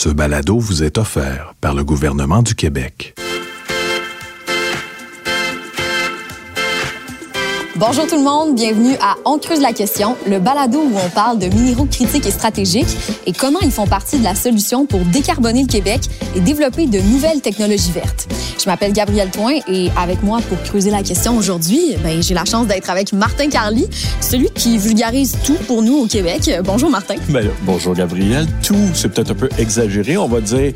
Ce balado vous est offert par le gouvernement du Québec. Bonjour tout le monde, bienvenue à On creuse la question, le balado où on parle de minéraux critiques et stratégiques et comment ils font partie de la solution pour décarboner le Québec et développer de nouvelles technologies vertes. Je m'appelle Gabrielle Toin et avec moi pour creuser la question aujourd'hui, ben, j'ai la chance d'être avec Martin Carly, celui qui vulgarise tout pour nous au Québec. Bonjour Martin. Ben, bonjour Gabrielle. Tout, c'est peut-être un peu exagéré, on va dire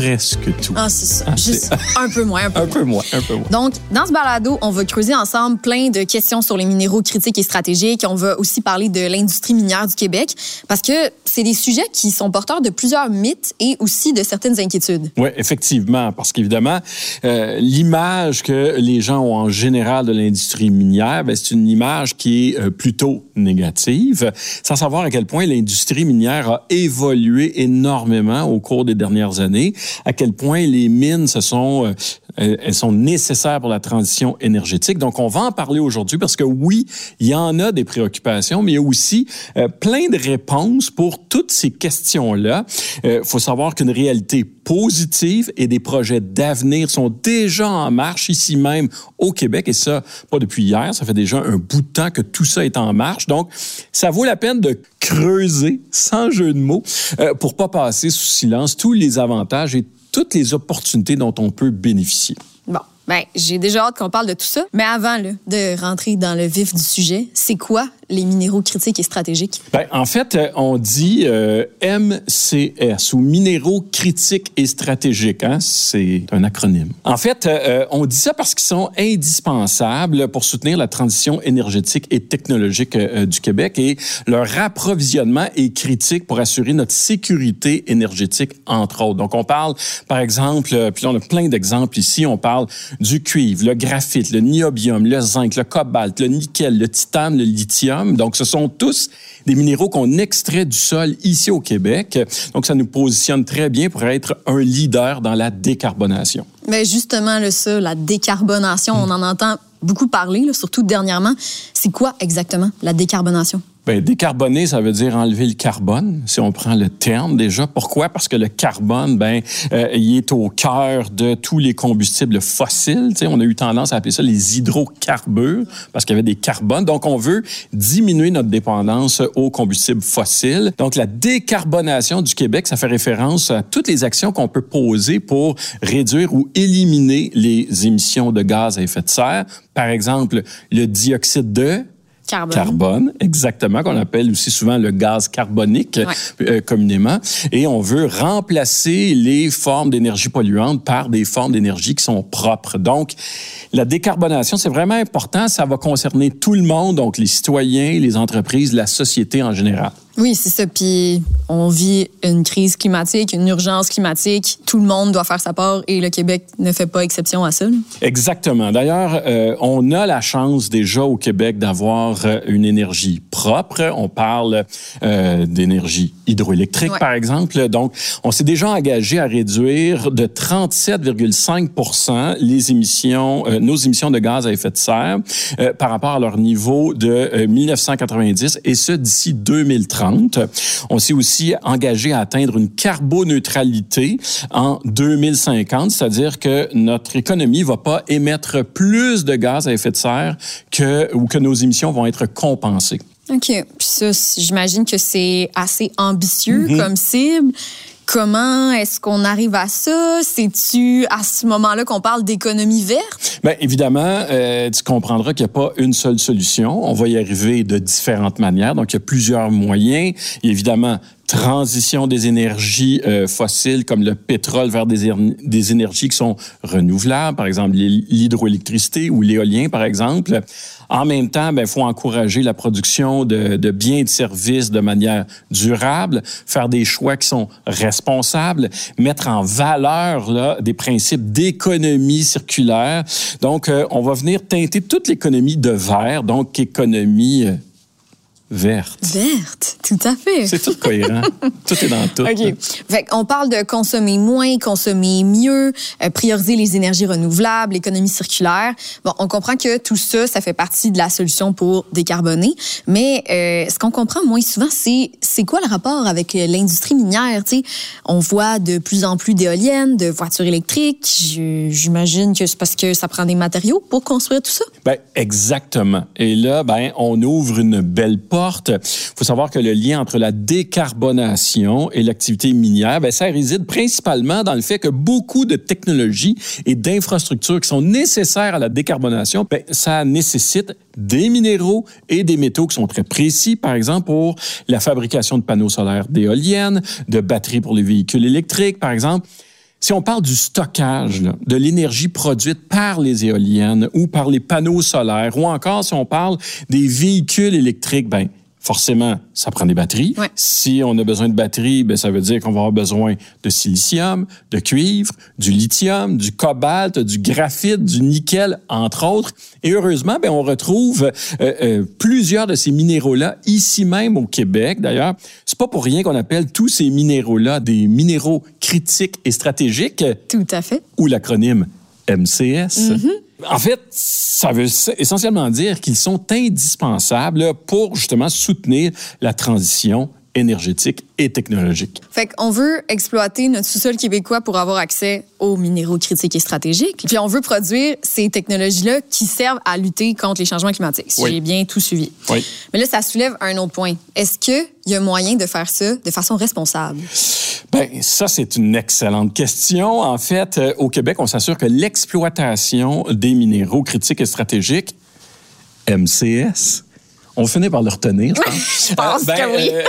presque tout. Ah, c'est ça. Juste un peu moins. Un peu, un peu moins. Un peu moins. Donc, dans ce balado, on va creuser ensemble plein de questions sur les minéraux critiques et stratégiques. On va aussi parler de l'industrie minière du Québec parce que c'est des sujets qui sont porteurs de plusieurs mythes et aussi de certaines inquiétudes. Oui, effectivement, parce qu'évidemment, euh, l'image que les gens ont en général de l'industrie minière, ben, c'est une image qui est euh, plutôt négative, sans savoir à quel point l'industrie minière a évolué énormément au cours des dernières années à quel point les mines se sont euh, elles sont nécessaires pour la transition énergétique. Donc, on va en parler aujourd'hui parce que oui, il y en a des préoccupations, mais il y a aussi euh, plein de réponses pour toutes ces questions-là. Il euh, faut savoir qu'une réalité positive et des projets d'avenir sont déjà en marche ici même au Québec. Et ça, pas depuis hier, ça fait déjà un bout de temps que tout ça est en marche. Donc, ça vaut la peine de creuser, sans jeu de mots, euh, pour pas passer sous silence tous les avantages et toutes les opportunités dont on peut bénéficier. Bon. Ben, j'ai déjà hâte qu'on parle de tout ça. Mais avant de rentrer dans le vif du sujet, c'est quoi les minéraux critiques et stratégiques? Ben, en fait, euh, on dit euh, MCS ou minéraux critiques et stratégiques. Hein? C'est un acronyme. En fait, euh, on dit ça parce qu'ils sont indispensables pour soutenir la transition énergétique et technologique du Québec et leur approvisionnement est critique pour assurer notre sécurité énergétique, entre autres. Donc, on parle, par exemple, puis on a plein d'exemples ici, on parle du cuivre, le graphite, le niobium, le zinc, le cobalt, le nickel, le titane, le lithium. Donc, ce sont tous des minéraux qu'on extrait du sol ici au Québec. Donc, ça nous positionne très bien pour être un leader dans la décarbonation. Mais justement, le ça, la décarbonation, on en entend beaucoup parler, surtout dernièrement. C'est quoi exactement la décarbonation? Bien, décarboner, ça veut dire enlever le carbone, si on prend le terme déjà. Pourquoi? Parce que le carbone, ben, euh, il est au cœur de tous les combustibles fossiles. Tu sais, on a eu tendance à appeler ça les hydrocarbures parce qu'il y avait des carbones. Donc, on veut diminuer notre dépendance aux combustibles fossiles. Donc, la décarbonation du Québec, ça fait référence à toutes les actions qu'on peut poser pour réduire ou éliminer les émissions de gaz à effet de serre. Par exemple, le dioxyde de Carbone. carbone, exactement, qu'on appelle aussi souvent le gaz carbonique euh, communément. Et on veut remplacer les formes d'énergie polluantes par des formes d'énergie qui sont propres. Donc, la décarbonation, c'est vraiment important. Ça va concerner tout le monde, donc les citoyens, les entreprises, la société en général. Oui, c'est ça. Puis on vit une crise climatique, une urgence climatique. Tout le monde doit faire sa part et le Québec ne fait pas exception à ça. Exactement. D'ailleurs, euh, on a la chance déjà au Québec d'avoir euh, une énergie propre. On parle euh, d'énergie hydroélectrique, Ouais. par exemple. Donc, on s'est déjà engagé à réduire de 37,5 les émissions, euh, nos émissions de gaz à effet de serre par rapport à leur niveau de euh, 1990 et ce d'ici 2030. On s'est aussi engagé à atteindre une carboneutralité en 2050, c'est-à-dire que notre économie va pas émettre plus de gaz à effet de serre que ou que nos émissions vont être compensées. OK. Puis ça, j'imagine que c'est assez ambitieux Mm-hmm. comme cible. Comment est-ce qu'on arrive à ça? C'est-tu à ce moment-là qu'on parle d'économie verte? Bien, évidemment, euh, tu comprendras qu'il n'y a pas une seule solution. On va y arriver de différentes manières. Donc, il y a plusieurs moyens. Évidemment transition des énergies euh, fossiles comme le pétrole vers des, éner- des énergies qui sont renouvelables, par exemple l'hy- l'hydroélectricité ou l'éolien, par exemple. En même temps, il faut encourager la production de, biens et de services de manière durable, faire des choix qui sont responsables, mettre en valeur là, des principes d'économie circulaire. Donc, euh, on va venir teinter toute l'économie de verre, donc économie euh, verte. Verte, tout à fait. C'est tout cohérent. tout est dans tout. OK. Fait on parle de consommer moins, consommer mieux, euh, prioriser les énergies renouvelables, l'économie circulaire. Bon, on comprend que tout ça, ça fait partie de la solution pour décarboner. Mais euh, ce qu'on comprend moins souvent, c'est c'est quoi le rapport avec l'industrie minière? sais, On voit de plus en plus d'éoliennes, de voitures électriques. J'imagine que c'est parce que ça prend des matériaux pour construire tout ça. Ben, exactement. Et là, ben, on ouvre une belle porte il faut savoir que le lien entre la décarbonation et l'activité minière, ben, ça réside principalement dans le fait que beaucoup de technologies et d'infrastructures qui sont nécessaires à la décarbonation, ben, ça nécessite des minéraux et des métaux qui sont très précis, par exemple pour la fabrication de panneaux solaires d'éoliennes, de batteries pour les véhicules électriques, par exemple. Si on parle du stockage de l'énergie produite par les éoliennes ou par les panneaux solaires, ou encore si on parle des véhicules électriques, ben forcément, ça prend des batteries. Si on a besoin de batteries, ben, ça veut dire qu'on va avoir besoin de silicium, de cuivre, du lithium, du cobalt, du graphite, du nickel, entre autres. Et heureusement, ben, on retrouve euh, euh, plusieurs de ces minéraux-là ici même au Québec. D'ailleurs, c'est pas pour rien qu'on appelle tous ces minéraux-là des minéraux critiques et stratégiques. Tout à fait. Ou l'acronyme MCS. Mm-hmm. En fait, ça veut essentiellement dire qu'ils sont indispensables pour justement soutenir la transition énergétique et technologique. Fait qu'on veut exploiter notre sous-sol québécois pour avoir accès aux minéraux critiques et stratégiques. Puis on veut produire ces technologies-là qui servent à lutter contre les changements climatiques, si j'ai bien tout suivi. Oui. Mais là, ça soulève un autre point. Est-ce qu'il y a moyen de faire ça de façon responsable? Ben, ça, c'est une excellente question. En fait, euh, au Québec, on s'assure que l'exploitation des minéraux critiques et stratégiques, MCS, on finit par le retenir, je pense. ben, que oui. Euh,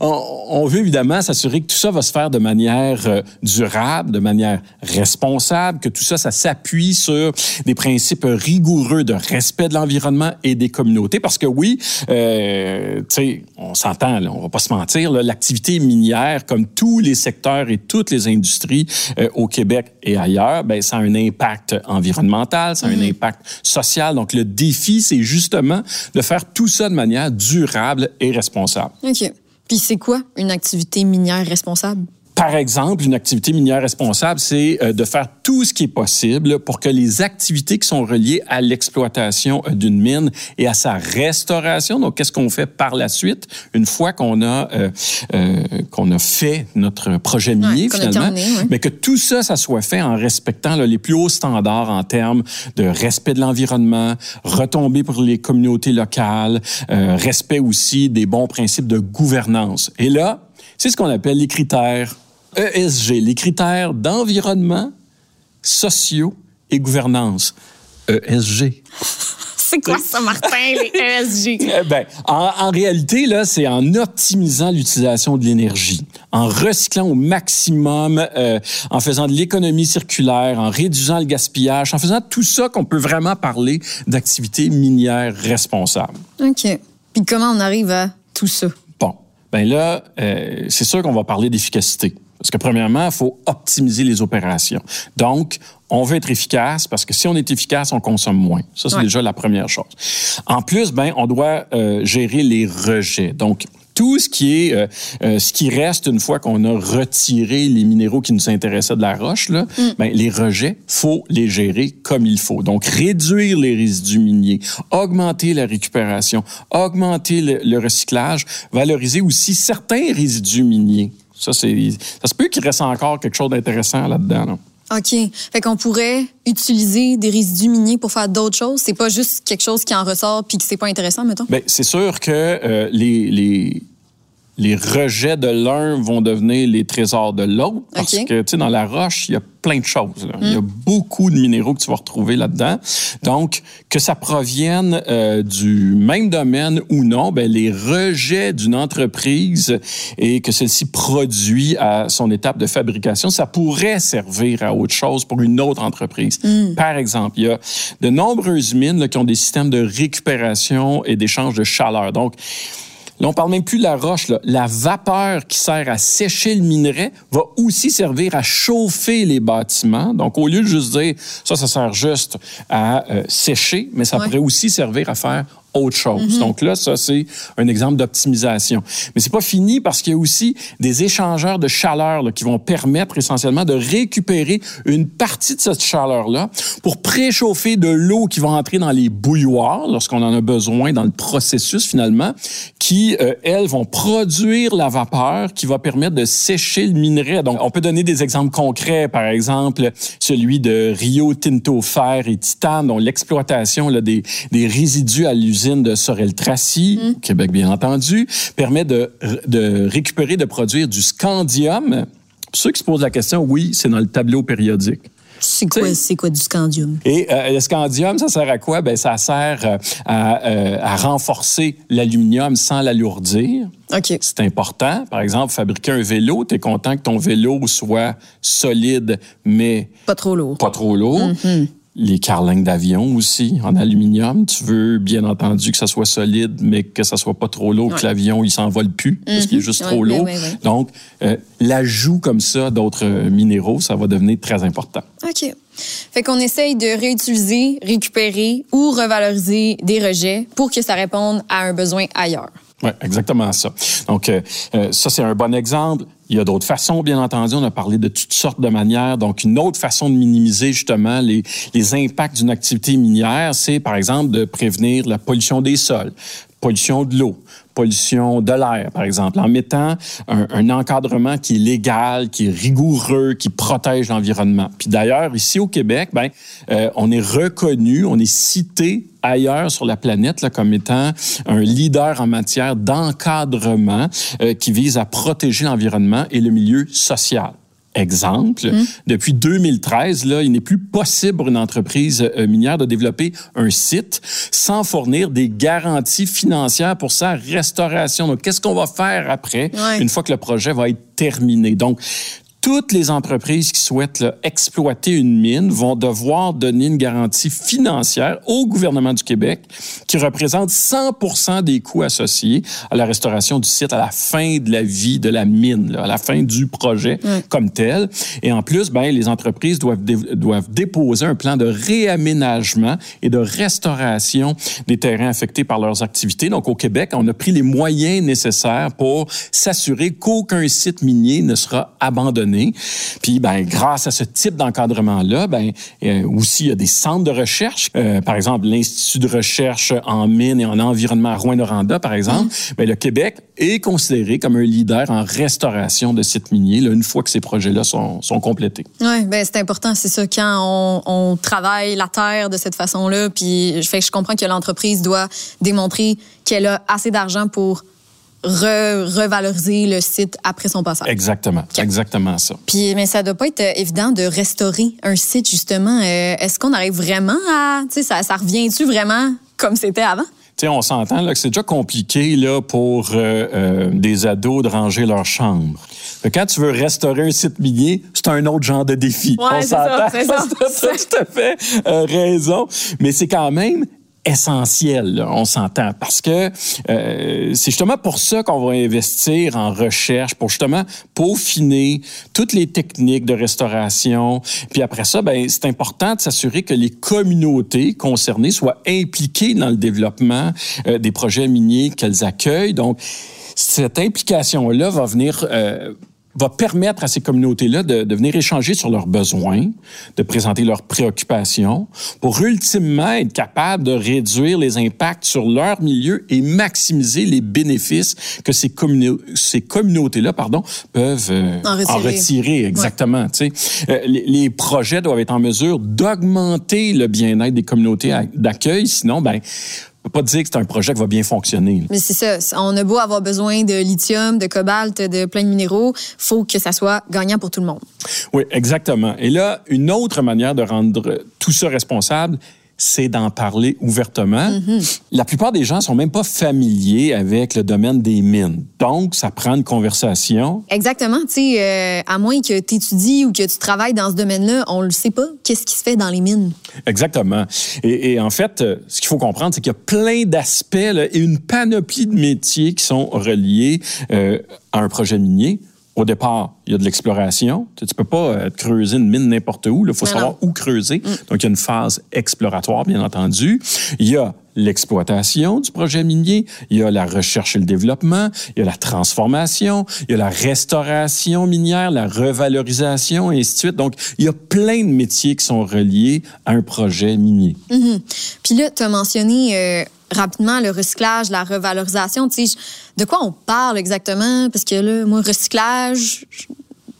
on, veut évidemment s'assurer que tout ça va se faire de manière euh, durable, de manière responsable, que tout ça, ça s'appuie sur des principes rigoureux de respect de l'environnement et des communautés. Parce que oui, euh, tu sais, on s'entend, on va pas se mentir, l'activité minière, comme tous les secteurs et toutes les industries euh, au Québec et ailleurs, ben, ça a un impact environnemental, ça a un mm-hmm. impact social. Donc, le défi, c'est justement de faire tout ça de manière durable et responsable. OK. Puis c'est quoi une activité minière responsable? Par exemple, une activité minière responsable, c'est euh, de faire tout ce qui est possible pour que les activités qui sont reliées à l'exploitation euh, d'une mine et à sa restauration, donc qu'est-ce qu'on fait par la suite, une fois qu'on a euh, qu'on a fait notre projet minier finalement, mais que tout ça, ça soit fait en respectant les plus hauts standards en termes de respect de l'environnement, retombée pour les communautés locales, respect aussi des bons principes de gouvernance. Et là, c'est ce qu'on appelle les critères ESG, les critères d'environnement, sociaux et gouvernance. ESG. C'est quoi ça, Martin, les ESG? Eh ben, en, réalité, là, c'est en optimisant l'utilisation de l'énergie, en recyclant au maximum, euh, en faisant de l'économie circulaire, en réduisant le gaspillage, en faisant tout ça qu'on peut vraiment parler d'activités minières responsables. OK. Puis comment on arrive à tout ça? Bon, ben là, euh, c'est sûr qu'on va parler d'efficacité. Parce que premièrement, il faut optimiser les opérations. Donc, on veut être efficace parce que si on est efficace, on consomme moins. Ça, c'est déjà la première chose. En plus, ben, on doit euh, gérer les rejets. Donc, tout ce qui est euh, euh, ce qui reste une fois qu'on a retiré les minéraux qui nous intéressaient de la roche là, mm. ben, les rejets faut les gérer comme il faut. Donc réduire les résidus miniers, augmenter la récupération, augmenter le recyclage, valoriser aussi certains résidus miniers. Ça, c'est, ça se peut qu'il reste encore quelque chose d'intéressant là-dedans. OK. Fait qu'on pourrait utiliser des résidus miniers pour faire d'autres choses. C'est pas juste quelque chose qui en ressort puis que c'est pas intéressant, mettons? Bien, c'est sûr que euh, les, les, les rejets de l'un vont devenir les trésors de l'autre. Parce que, tu sais, dans la roche, il y a plein de choses. Il y a mm. beaucoup de minéraux que tu vas retrouver là-dedans. Donc, que ça provienne euh, du même domaine ou non, ben, les rejets d'une entreprise et que celle-ci produit à son étape de fabrication, ça pourrait servir à autre chose pour une autre entreprise. Mm. Par exemple, il y a de nombreuses mines qui ont des systèmes de récupération et d'échange de chaleur. Donc, Là, on parle même plus de la roche. La vapeur qui sert à sécher le minerai va aussi servir à chauffer les bâtiments. Donc, au lieu de juste dire ça, ça sert juste à euh, sécher, mais ça pourrait aussi servir à faire autre chose. Donc là, ça, c'est un exemple d'optimisation. Mais c'est pas fini parce qu'il y a aussi des échangeurs de chaleur là, qui vont permettre essentiellement de récupérer une partie de cette chaleur-là pour préchauffer de l'eau qui va entrer dans les bouilloires lorsqu'on en a besoin dans le processus finalement, qui, euh, elles, vont produire la vapeur qui va permettre de sécher le minerai. Donc, on peut donner des exemples concrets, par exemple celui de Rio Tinto Fer et Titane, dont l'exploitation des, des résidus à l'usine de Sorel-Tracy, au Québec bien entendu, permet de, de récupérer, de produire du scandium. Pour ceux qui se posent la question, oui, c'est dans le tableau périodique. C'est quoi, c'est quoi du scandium? Et euh, le scandium, ça sert à quoi? Ben, ça sert euh, à, euh, à renforcer l'aluminium sans l'alourdir. OK. C'est important. Par exemple, fabriquer un vélo, tu es content que ton vélo soit solide, mais Pas trop lourd. pas trop lourd. Les carlingues d'avion aussi, en aluminium. Tu veux, bien entendu, que ça soit solide, mais que ça soit pas trop lourd, Ouais. que l'avion, il s'envole plus, parce qu'il est juste Ouais, trop lourd. ouais. Donc, euh, l'ajout comme ça d'autres minéraux, ça va devenir très important. OK. Fait qu'on essaye de réutiliser, récupérer ou revaloriser des rejets pour que ça réponde à un besoin ailleurs. Oui, exactement ça. Donc, euh, euh, ça, c'est un bon exemple. Il y a d'autres façons, bien entendu. On a parlé de toutes sortes de manières. Donc, une autre façon de minimiser justement les, les impacts d'une activité minière, c'est par exemple de prévenir la pollution des sols, pollution de l'eau, pollution de l'air, par exemple, en mettant un, encadrement qui est légal, qui est rigoureux, qui protège l'environnement. Puis d'ailleurs, ici au Québec, ben, euh, on est reconnu, on est cité ailleurs sur la planète là, comme étant un leader en matière d'encadrement euh, qui vise à protéger l'environnement et le milieu social. Exemple, depuis 2013, là, il n'est plus possible pour une entreprise euh, minière de développer un site sans fournir des garanties financières pour sa restauration. Donc, qu'est-ce qu'on va faire après, Ouais. une fois que le projet va être terminé? Donc, toutes les entreprises qui souhaitent là, exploiter une mine vont devoir donner une garantie financière au gouvernement du Québec qui représente 100 des coûts associés à la restauration du site à la fin de la vie de la mine, là, à la fin du projet comme tel. Et en plus, ben, les entreprises doivent, dé- doivent déposer un plan de réaménagement et de restauration des terrains affectés par leurs activités. Donc, au Québec, on a pris les moyens nécessaires pour s'assurer qu'aucun site minier ne sera abandonné. Puis, ben, grâce à ce type d'encadrement-là, ben, euh, aussi, il y a des centres de recherche. Euh, par exemple, l'Institut de recherche en mines et en environnement à Rouen-Noranda, par exemple. Ben, le Québec est considéré comme un leader en restauration de sites miniers, là, une fois que ces projets-là sont, sont complétés. Oui, ben c'est important, c'est ça. Quand on, on travaille la terre de cette façon-là, puis fait que je comprends que l'entreprise doit démontrer qu'elle a assez d'argent pour re- revaloriser le site après son passage. Exactement. C'est exactement ça. Puis, mais ça doit pas être euh, évident de restaurer un site, justement. Euh, Est-ce qu'on arrive vraiment à... Tu sais, ça, ça revient-tu vraiment comme c'était avant? Tu sais, on s'entend que c'est déjà compliqué là pour euh, euh, des ados de ranger leur chambre. Fait quand tu veux restaurer un site minier, c'est un autre genre de défi. Ouais, on s'entend. ça. T'as tout à fait euh, raison. Mais c'est quand même essentiel, on s'entend, parce que euh, c'est justement pour ça qu'on va investir en recherche, pour justement peaufiner toutes les techniques de restauration. Puis après ça, ben, c'est important de s'assurer que les communautés concernées soient impliquées dans le développement euh, des projets miniers qu'elles accueillent. Donc, cette implication-là va venir euh, va permettre à ces communautés-là de, de venir échanger sur leurs besoins, de présenter leurs préoccupations, pour ultimement être capable de réduire les impacts sur leur milieu et maximiser les bénéfices que ces, communau- ces communautés-là pardon, peuvent euh, En retirer. retirer. Exactement. tu sais. Euh, les, les projets doivent être en mesure d'augmenter le bien-être des communautés d'accueil, sinon, ben, peut pas dire que c'est un projet qui va bien fonctionner. Mais c'est ça. On a beau avoir besoin de lithium, de cobalt, de plein de minéraux, faut que ça soit gagnant pour tout le monde. Oui, exactement. Et là, une autre manière de rendre tout ça responsable, c'est d'en parler ouvertement. La plupart des gens sont même pas familiers avec le domaine des mines. Donc, ça prend une conversation. Exactement. Tu sais, euh, à moins que tu étudies ou que tu travailles dans ce domaine-là, on le sait pas. Qu'est-ce qui se fait dans les mines? Exactement. Et, et en fait, euh, ce qu'il faut comprendre, c'est qu'il y a plein d'aspects et une panoplie de métiers qui sont reliés euh, à un projet minier. Au départ, il y a de l'exploration. Tu ne peux pas euh, creuser une mine n'importe où. Il faut Mais savoir non. où creuser. Donc, il y a une phase exploratoire, bien entendu. Il y a l'exploitation du projet minier, il y a la recherche et le développement, il y a la transformation, il y a la restauration minière, la revalorisation, et ainsi de suite. Donc, il y a plein de métiers qui sont reliés à un projet minier. Mhm. Puis là, tu as mentionné euh, rapidement le recyclage, la revalorisation. Tu sais, de quoi on parle exactement? Parce que là, moi, recyclage,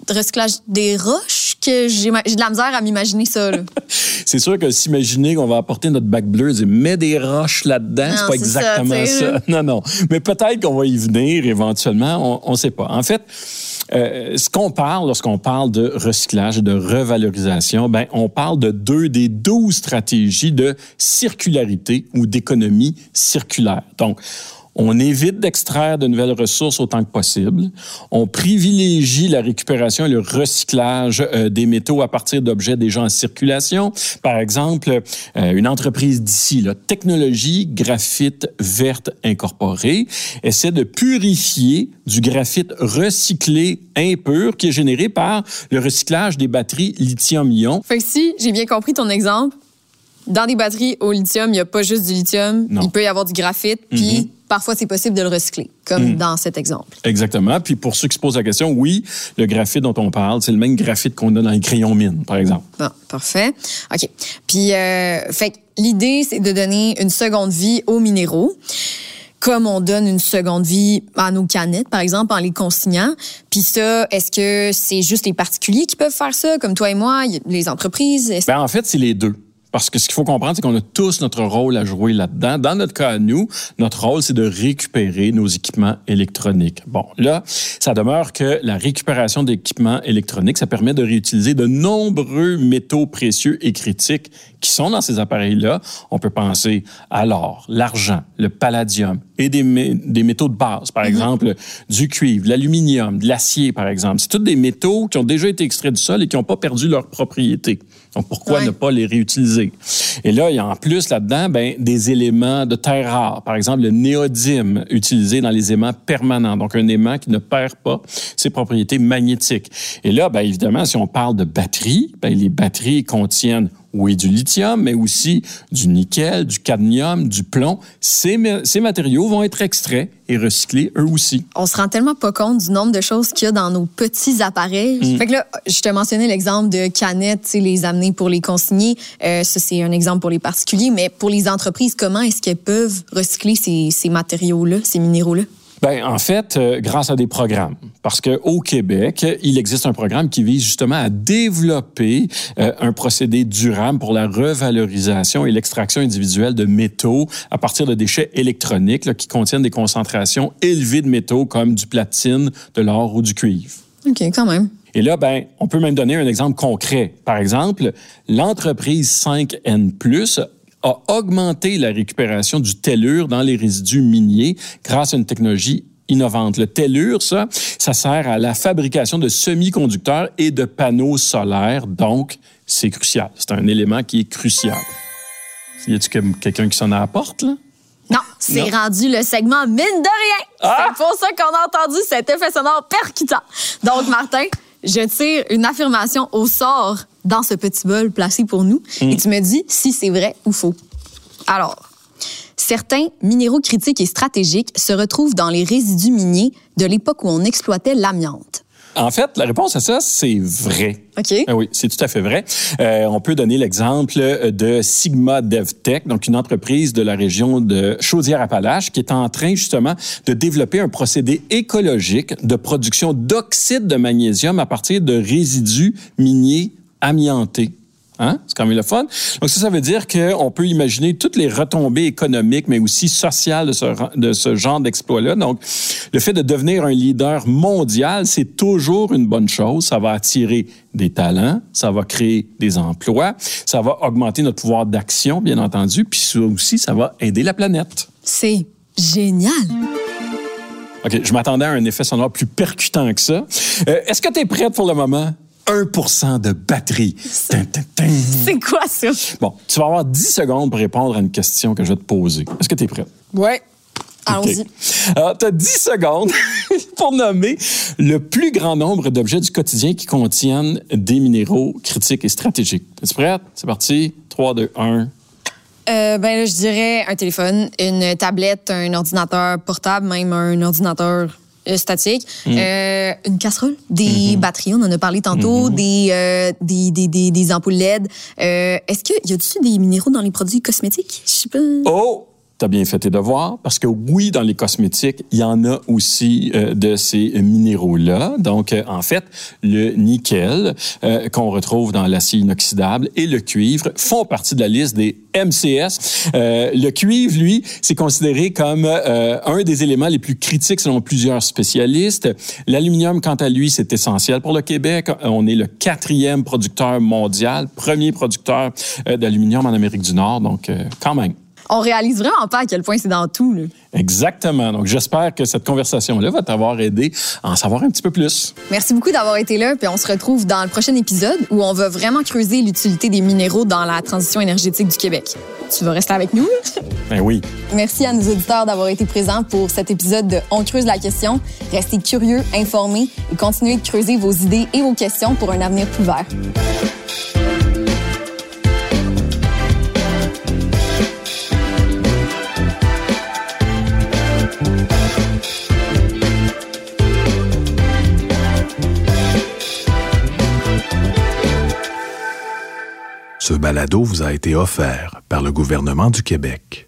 recyclage des roches que j'ai de la misère à m'imaginer ça. c'est sûr que s'imaginer qu'on va apporter notre bac bleu et mettre des roches là-dedans, c'est pas exactement ça, Non, non. Mais peut-être qu'on va y venir éventuellement, on ne sait pas. En fait, euh, ce qu'on parle lorsqu'on parle de recyclage et de revalorisation, ben, on parle de deux des douze stratégies de circularité ou d'économie circulaire. Donc, on évite d'extraire de nouvelles ressources autant que possible. On privilégie la récupération et le recyclage euh, des métaux à partir d'objets déjà en circulation. Par exemple, euh, une entreprise d'ici, la Technologie Graphite Verte Incorporée, essaie de purifier du graphite recyclé impur qui est généré par le recyclage des batteries lithium-ion. Fait que si j'ai bien compris ton exemple, dans des batteries au lithium, il n'y a pas juste du lithium, il peut y avoir du graphite, puis mhm parfois c'est possible de le recycler, comme hmm. dans cet exemple. Exactement. Puis pour ceux qui se posent la question, oui, le graphite dont on parle, c'est le même graphite qu'on a dans les crayons mine, par exemple. Bon, parfait. OK. Puis, euh, fait l'idée, c'est de donner une seconde vie aux minéraux comme on donne une seconde vie à nos canettes, par exemple, en les consignant. Puis ça, est-ce que c'est juste les particuliers qui peuvent faire ça, comme toi et moi, les entreprises? Ben, en fait, c'est les deux. Parce que ce qu'il faut comprendre, c'est qu'on a tous notre rôle à jouer là-dedans. Dans notre cas, nous, notre rôle, c'est de récupérer nos équipements électroniques. Bon, là, ça demeure que la récupération d'équipements électroniques, ça permet de réutiliser de nombreux métaux précieux et critiques qui sont dans ces appareils-là. On peut penser à l'or, l'argent, le palladium et des, des métaux de base, par mm-hmm. exemple du cuivre, l'aluminium, de l'acier, par exemple. C'est tous des métaux qui ont déjà été extraits du sol et qui n'ont pas perdu leur propriété. Donc, pourquoi ne pas les réutiliser? Et là, il y a en plus là-dedans ben, des éléments de terre rare. Par exemple, le néodyme utilisé dans les aimants permanents. Donc, un aimant qui ne perd pas ses propriétés magnétiques. Et là, ben, évidemment, si on parle de batteries, ben, les batteries contiennent oui, du lithium, mais aussi du nickel, du cadmium, du plomb. Ces, ces matériaux vont être extraits et recyclés eux aussi. On se rend tellement pas compte du nombre de choses qu'il y a dans nos petits appareils. Mm. Fait que là, je te mentionnais l'exemple de canettes, les amener pour les consigner. Euh, ça, c'est un exemple pour les particuliers, mais pour les entreprises, comment est-ce qu'elles peuvent recycler ces, ces matériaux-là, ces minéraux-là? Ben, en fait, euh, grâce à des programmes. Parce qu'au Québec, il existe un programme qui vise justement à développer euh, un procédé durable pour la revalorisation et l'extraction individuelle de métaux à partir de déchets électroniques qui contiennent des concentrations élevées de métaux comme du platine, de l'or ou du cuivre. OK, quand même. Et là, ben, on peut même donner un exemple concret. Par exemple, l'entreprise 5N+, a augmenté la récupération du tellure dans les résidus miniers grâce à une technologie innovante. Le tellure, ça, ça sert à la fabrication de semi-conducteurs et de panneaux solaires, donc c'est crucial. C'est un élément qui est crucial. Y a-t-il quelqu'un qui sonne à la porte, là? Non, c'est rendu le segment mine de rien. Ah! C'est pour ça qu'on a entendu cet effet sonore percutant. Donc, Martin, je tire une affirmation au sort dans ce petit bol placé pour nous et mm. tu me dis si c'est vrai ou faux. Alors, certains minéraux critiques et stratégiques se retrouvent dans les résidus miniers de l'époque où on exploitait l'amiante. En fait, la réponse à ça, c'est vrai. OK. Ah oui, c'est tout à fait vrai. Euh, on peut donner l'exemple de Sigma DevTech, donc une entreprise de la région de Chaudière-Appalaches qui est en train justement de développer un procédé écologique de production d'oxyde de magnésium à partir de résidus miniers amiantés. Hein? C'est quand même le fun. Donc ça, ça veut dire qu'on peut imaginer toutes les retombées économiques, mais aussi sociales de ce, de ce genre d'exploit-là. Donc, le fait de devenir un leader mondial, c'est toujours une bonne chose. Ça va attirer des talents, ça va créer des emplois, ça va augmenter notre pouvoir d'action, bien entendu, puis aussi, ça va aider la planète. C'est génial. OK, je m'attendais à un effet sonore plus percutant que ça. Euh, est-ce que tu es prête pour le moment? 1% de batterie. C'est quoi ça? Bon, tu vas avoir 10 secondes pour répondre à une question que je vais te poser. Est-ce que tu es prêt? Oui. Allons-y. Alors, tu as 10 secondes pour nommer le plus grand nombre d'objets du quotidien qui contiennent des minéraux critiques et stratégiques. Es-tu prête? C'est parti. 3, 2, 1. Euh, ben là, je dirais un téléphone, une tablette, un ordinateur portable, même un ordinateur statique, Mm. euh, une casserole, des Mm-hmm. batteries, on en a parlé tantôt, des, euh, des, des, des, des ampoules LED. Euh, Est-ce qu'il y a-tu des minéraux dans les produits cosmétiques? Je sais pas. Oh! T'as bien fait tes devoirs, parce que oui, dans les cosmétiques, il y en a aussi euh, de ces minéraux-là. Donc, euh, en fait, le nickel euh, qu'on retrouve dans l'acier inoxydable et le cuivre font partie de la liste des MCS. Euh, le cuivre, lui, c'est considéré comme euh, un des éléments les plus critiques selon plusieurs spécialistes. L'aluminium, quant à lui, c'est essentiel pour le Québec. On est le quatrième producteur mondial, premier producteur euh, d'aluminium en Amérique du Nord. Donc, quand même. On réalise vraiment pas à quel point c'est dans tout. Là. Exactement. Donc, j'espère que cette conversation-là va t'avoir aidé à en savoir un petit peu plus. Merci beaucoup d'avoir été là, puis on se retrouve dans le prochain épisode où on va vraiment creuser l'utilité des minéraux dans la transition énergétique du Québec. Tu vas rester avec nous? Ben oui. Merci à nos auditeurs d'avoir été présents pour cet épisode de On creuse la question. Restez curieux, informés et continuez de creuser vos idées et vos questions pour un avenir plus vert. Vous a été offert par le gouvernement du Québec.